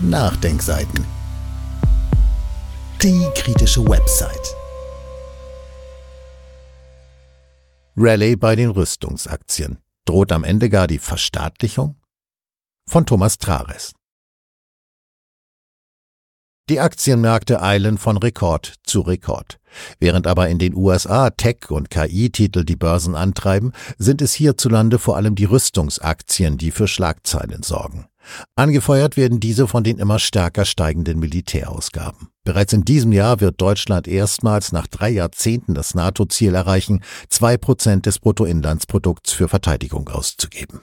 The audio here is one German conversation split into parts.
Nachdenkseiten. Die kritische Website. Rallye bei den Rüstungsaktien. Droht am Ende gar die Verstaatlichung? Von Thomas Trares. Die Aktienmärkte eilen von Rekord zu Rekord. Während aber in den USA Tech- und KI-Titel die Börsen antreiben, sind es hierzulande vor allem die Rüstungsaktien, die für Schlagzeilen sorgen. Angefeuert werden diese von den immer stärker steigenden Militärausgaben. Bereits in diesem Jahr wird Deutschland erstmals nach drei Jahrzehnten das NATO-Ziel erreichen, zwei Prozent des Bruttoinlandsprodukts für Verteidigung auszugeben.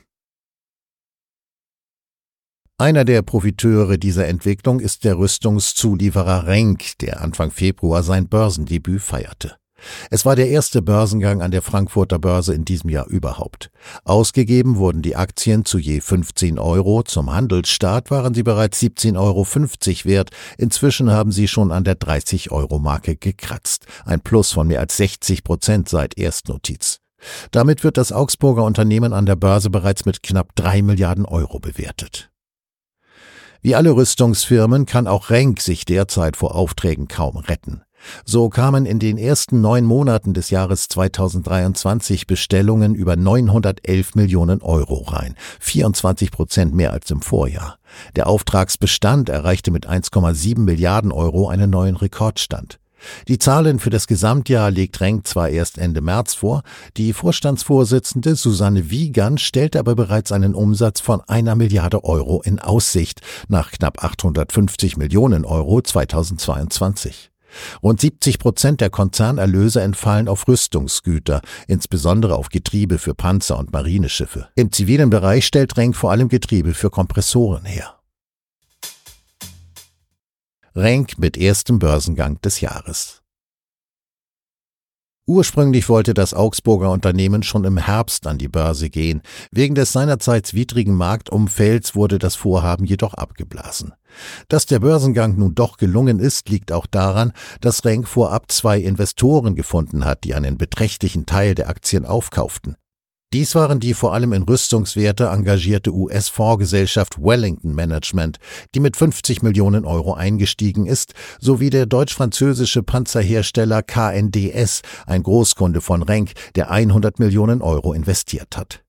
Einer der Profiteure dieser Entwicklung ist der Rüstungszulieferer Renk, der Anfang Februar sein Börsendebüt feierte. Es war der erste Börsengang an der Frankfurter Börse in diesem Jahr überhaupt. Ausgegeben wurden die Aktien zu je 15 Euro, zum Handelsstart waren sie bereits 17,50 Euro wert, inzwischen haben sie schon an der 30-Euro-Marke gekratzt, ein Plus von mehr als 60 Prozent seit Erstnotiz. Damit wird das Augsburger Unternehmen an der Börse bereits mit knapp drei Milliarden Euro bewertet. Wie alle Rüstungsfirmen kann auch Renk sich derzeit vor Aufträgen kaum retten. So kamen in den ersten neun Monaten des Jahres 2023 Bestellungen über 911 Millionen Euro rein, 24 Prozent mehr als im Vorjahr. Der Auftragsbestand erreichte mit 1,7 Milliarden Euro einen neuen Rekordstand. Die Zahlen für das Gesamtjahr legt Renk zwar erst Ende März vor, die Vorstandsvorsitzende Susanne Wiegand stellte aber bereits einen Umsatz von einer Milliarde Euro in Aussicht nach knapp 850 Millionen Euro 2022. Rund 70 Prozent der Konzernerlöse entfallen auf Rüstungsgüter, insbesondere auf Getriebe für Panzer und Marineschiffe. Im zivilen Bereich stellt Renk vor allem Getriebe für Kompressoren her. Renk mit erstem Börsengang des Jahres. Ursprünglich wollte das Augsburger Unternehmen schon im Herbst an die Börse gehen. Wegen des seinerzeit widrigen Marktumfelds wurde das Vorhaben jedoch abgeblasen. Dass der Börsengang nun doch gelungen ist, liegt auch daran, dass Renk vorab zwei Investoren gefunden hat, die einen beträchtlichen Teil der Aktien aufkauften. Dies waren die vor allem in Rüstungswerte engagierte US-Fondsgesellschaft Wellington Management, die mit 50 Millionen Euro eingestiegen ist, sowie der deutsch-französische Panzerhersteller KNDS, ein Großkunde von Renk, der 100 Millionen Euro investiert hat.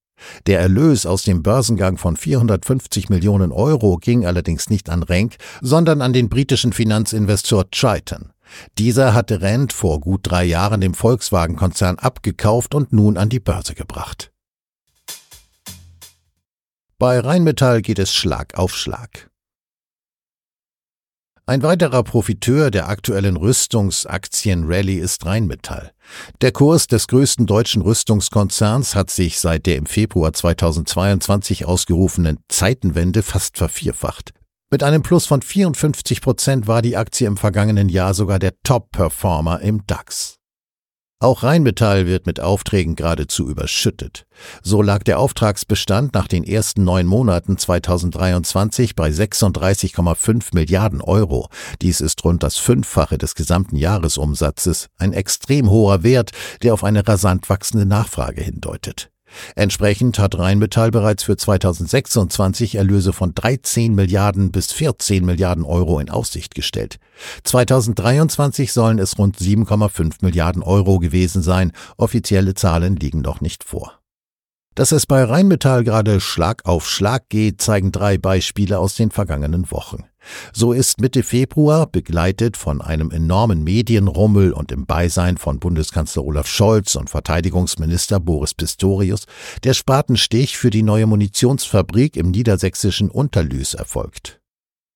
Der Erlös aus dem Börsengang von 450 Millionen Euro ging allerdings nicht an Renk, sondern an den britischen Finanzinvestor Triton. Dieser hatte Rent vor gut drei Jahren dem Volkswagen-Konzern abgekauft und nun an die Börse gebracht. Bei Rheinmetall geht es Schlag auf Schlag. Ein weiterer Profiteur der aktuellen Rüstungsaktien-Rallye ist Rheinmetall. Der Kurs des größten deutschen Rüstungskonzerns hat sich seit der im Februar 2022 ausgerufenen Zeitenwende fast vervierfacht. Mit einem Plus von 54 Prozent war die Aktie im vergangenen Jahr sogar der Top-Performer im DAX. Auch Rheinmetall wird mit Aufträgen geradezu überschüttet. So lag der Auftragsbestand nach den ersten neun Monaten 2023 bei 36,5 Milliarden Euro. Dies ist rund das Fünffache des gesamten Jahresumsatzes, ein extrem hoher Wert, der auf eine rasant wachsende Nachfrage hindeutet. Entsprechend hat Rheinmetall bereits für 2026 Erlöse von 13 Milliarden bis 14 Milliarden Euro in Aussicht gestellt. 2023 sollen es rund 7,5 Milliarden Euro gewesen sein, offizielle Zahlen liegen noch nicht vor. Dass es bei Rheinmetall gerade Schlag auf Schlag geht, zeigen drei Beispiele aus den vergangenen Wochen. So ist Mitte Februar, begleitet von einem enormen Medienrummel und im Beisein von Bundeskanzler Olaf Scholz und Verteidigungsminister Boris Pistorius, der Spatenstich für die neue Munitionsfabrik im niedersächsischen Unterlüß erfolgt.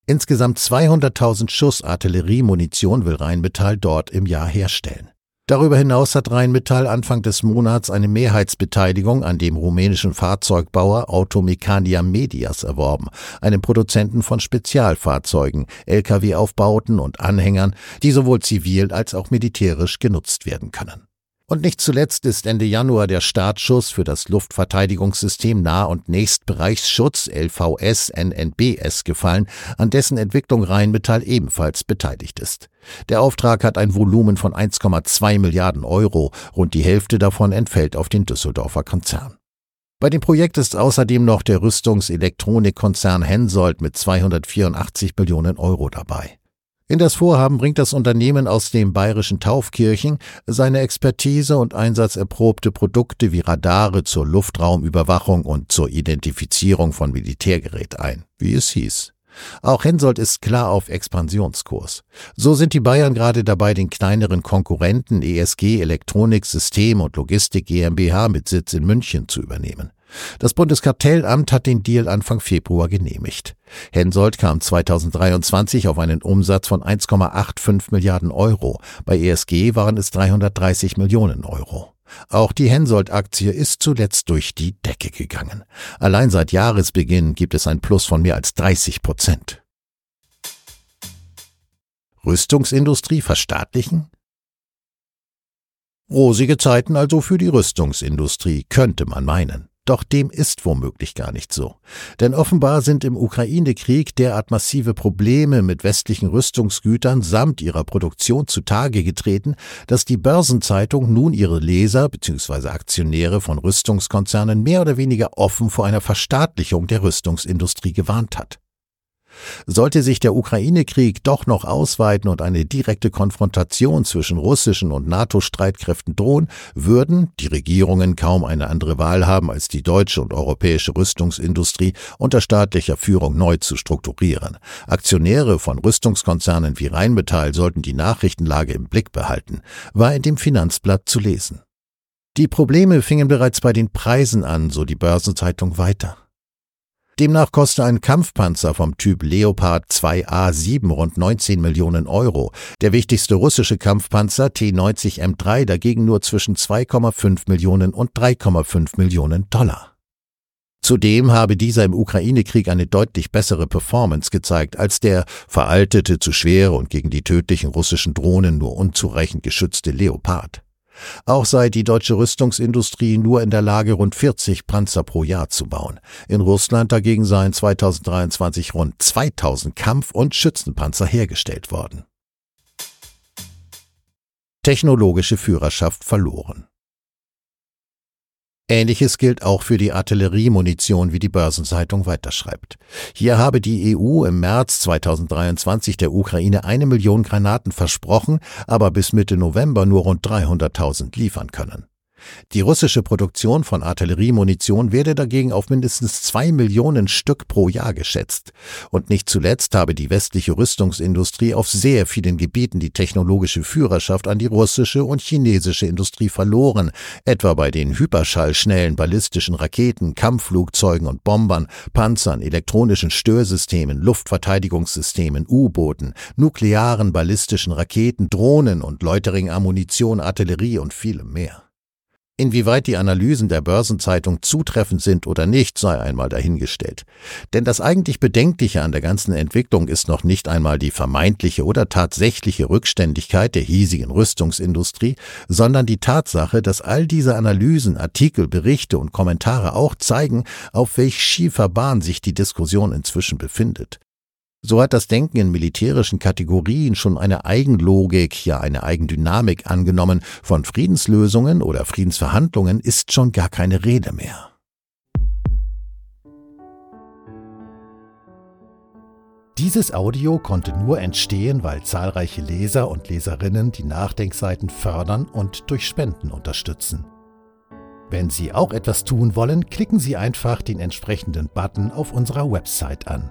Insgesamt 200.000 Schuss Artilleriemunition will Rheinmetall dort im Jahr herstellen. Darüber hinaus hat Rheinmetall Anfang des Monats eine Mehrheitsbeteiligung an dem rumänischen Fahrzeugbauer Automecania Medias erworben, einem Produzenten von Spezialfahrzeugen, Lkw-Aufbauten und Anhängern, die sowohl zivil als auch militärisch genutzt werden können. Und nicht zuletzt ist Ende Januar der Startschuss für das Luftverteidigungssystem Nah- und Nächstbereichsschutz LVS NNBS gefallen, an dessen Entwicklung Rheinmetall ebenfalls beteiligt ist. Der Auftrag hat ein Volumen von 1,2 Milliarden Euro, rund die Hälfte davon entfällt auf den Düsseldorfer Konzern. Bei dem Projekt ist außerdem noch der Rüstungselektronikkonzern Hensoldt mit 284 Millionen Euro dabei. In das Vorhaben bringt das Unternehmen aus dem bayerischen Taufkirchen seine Expertise und einsatzerprobte Produkte wie Radare zur Luftraumüberwachung und zur Identifizierung von Militärgerät ein, wie es hieß. Auch Hensoldt ist klar auf Expansionskurs. So sind die Bayern gerade dabei, den kleineren Konkurrenten ESG Elektronik System und Logistik GmbH mit Sitz in München zu übernehmen. Das Bundeskartellamt hat den Deal Anfang Februar genehmigt. Hensoldt kam 2023 auf einen Umsatz von 1,85 Milliarden Euro. Bei ESG waren es 330 Millionen Euro. Auch die Hensoldt-Aktie ist zuletzt durch die Decke gegangen. Allein seit Jahresbeginn gibt es ein Plus von mehr als 30 Prozent. Rüstungsindustrie verstaatlichen? Rosige Zeiten also für die Rüstungsindustrie, könnte man meinen. Doch dem ist womöglich gar nicht so. Denn offenbar sind im Ukraine-Krieg derart massive Probleme mit westlichen Rüstungsgütern samt ihrer Produktion zutage getreten, dass die Börsenzeitung nun ihre Leser bzw. Aktionäre von Rüstungskonzernen mehr oder weniger offen vor einer Verstaatlichung der Rüstungsindustrie gewarnt hat. Sollte sich der Ukraine-Krieg doch noch ausweiten und eine direkte Konfrontation zwischen russischen und NATO-Streitkräften drohen, würden die Regierungen kaum eine andere Wahl haben, als die deutsche und europäische Rüstungsindustrie unter staatlicher Führung neu zu strukturieren. Aktionäre von Rüstungskonzernen wie Rheinmetall sollten die Nachrichtenlage im Blick behalten, war in dem Finanzblatt zu lesen. Die Probleme fingen bereits bei den Preisen an, so die Börsenzeitung weiter. Demnach koste ein Kampfpanzer vom Typ Leopard 2A7 rund 19 Millionen Euro. Der wichtigste russische Kampfpanzer T90 M3 dagegen nur zwischen 2,5 Millionen und 3,5 Millionen Dollar. Zudem habe dieser im Ukraine-Krieg eine deutlich bessere Performance gezeigt als der veraltete, zu schwere und gegen die tödlichen russischen Drohnen nur unzureichend geschützte Leopard. Auch sei die deutsche Rüstungsindustrie nur in der Lage, rund 40 Panzer pro Jahr zu bauen. In Russland dagegen seien 2023 rund 2000 Kampf- und Schützenpanzer hergestellt worden. Technologische Führerschaft verloren. Ähnliches gilt auch für die Artilleriemunition, wie die Börsenzeitung weiterschreibt. Hier habe die EU im März 2023 der Ukraine eine Million Granaten versprochen, aber bis Mitte November nur rund 300.000 liefern können. Die russische Produktion von Artilleriemunition werde dagegen auf mindestens zwei Millionen Stück pro Jahr geschätzt. Und nicht zuletzt habe die westliche Rüstungsindustrie auf sehr vielen Gebieten die technologische Führerschaft an die russische und chinesische Industrie verloren, etwa bei den hyperschallschnellen ballistischen Raketen, Kampfflugzeugen und Bombern, Panzern, elektronischen Störsystemen, Luftverteidigungssystemen, U-Booten, nuklearen ballistischen Raketen, Drohnen und Läutering-Ammunition, Artillerie und vielem mehr. Inwieweit die Analysen der Börsenzeitung zutreffend sind oder nicht, sei einmal dahingestellt. Denn das eigentlich Bedenkliche an der ganzen Entwicklung ist noch nicht einmal die vermeintliche oder tatsächliche Rückständigkeit der hiesigen Rüstungsindustrie, sondern die Tatsache, dass all diese Analysen, Artikel, Berichte und Kommentare auch zeigen, auf welch schiefer Bahn sich die Diskussion inzwischen befindet. So hat das Denken in militärischen Kategorien schon eine Eigenlogik, ja eine Eigendynamik angenommen. Von Friedenslösungen oder Friedensverhandlungen ist schon gar keine Rede mehr. Dieses Audio konnte nur entstehen, weil zahlreiche Leser und Leserinnen die Nachdenkseiten fördern und durch Spenden unterstützen. Wenn Sie auch etwas tun wollen, klicken Sie einfach den entsprechenden Button auf unserer Website an.